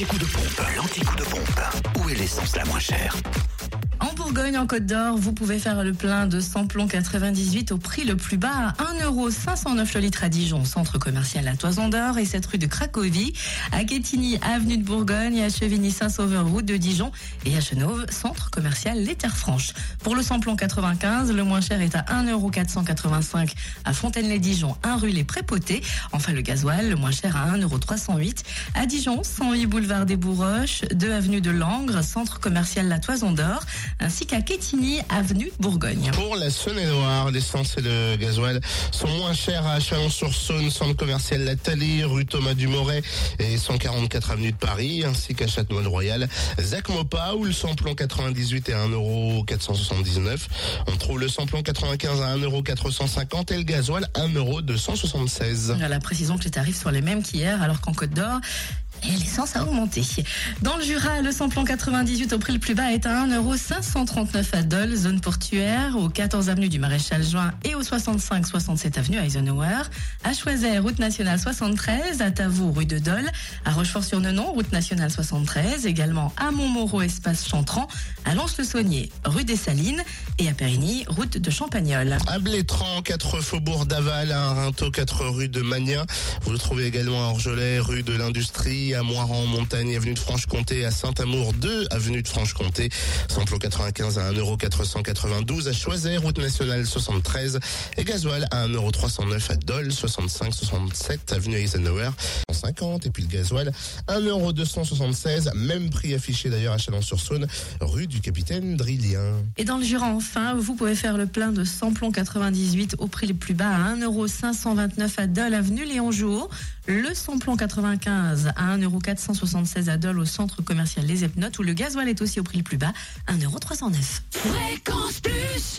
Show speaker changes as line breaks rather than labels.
L'anti-coup de pompe, l'anti-coup de pompe. Où est l'essence la moins chère?
Bourgogne, en Côte d'Or, vous pouvez faire le plein de samplon 98 au prix le plus bas à 1,509€ le litre à Dijon, centre commercial à Toison d'Or et cette rue de Cracovie, à Quetigny, avenue de Bourgogne, à Chevigny-Saint-Sauveur, route de Dijon et à Chenauve, centre commercial Les Terres Franches. Pour le samplon 95, le moins cher est à 1,485€ à Fontaine-les-Dijon, 1 rue Les Prépotés. Enfin, le gasoil, le moins cher à 1,308€ à Dijon, 108 boulevard des Bourroches, 2 avenue de Langres, centre commercial La Toison d'Or, ainsi qu'à Quetigny, avenue Bourgogne.
Pour la Saône-et-Loire, l'essence et le gasoil sont moins chers à Chalon-sur-Saône, centre commercial La Thalie, rue Thomas Dumoret et 144 avenue de Paris, ainsi qu'à Châtenois-le-Royal, Zac Mopa, où le samplon 98 est à 1,479€. On trouve le samplon 95 à 1,450€ et le gasoil 1,276€.
À la précision que les tarifs sont les mêmes qu'hier, alors qu'en Côte d'Or, et l'essence a augmenté. Dans le Jura, le samplon 98 au prix le plus bas est à 1,539€ à Dole, zone portuaire, au 14 avenue du Maréchal Juin et au 65-67 avenue Eisenhower. À Choiset, route nationale 73, à Tavaux, rue de Dole, à Rochefort-sur-Nenon, route nationale 73, également à Montmoreau, espace Chantran, à Lons-le-Saunier, rue des Salines et à Périgny, route de Champagnole.
À Blétran, 4 faubourg d'Aval, à Rinto, 4 rue de Magnin. Vous le trouvez également à Orgelet, rue de l'Industrie, à Moiran, Montagne, avenue de Franche-Comté, à Saint-Amour 2, avenue de Franche-Comté. Samplon 95 à 1,492€ à Choiset, route nationale 73 et gasoil à 1,309€ à Dole, 65 67 avenue Eisenhower, 150 et puis le gasoil 1,276€, même prix affiché d'ailleurs à Chalon-sur-Saône, rue du capitaine Drillien.
Et dans le Jura, enfin, vous pouvez faire le plein de samplon 98 au prix le plus bas à 1,529€ à Dole, avenue Léon Jouot. Le samplon 95 à 1,476€ à Dole au centre commercial Les Epnotes où le gasoil est aussi au prix le plus bas, 1,309€.
Fréquence plus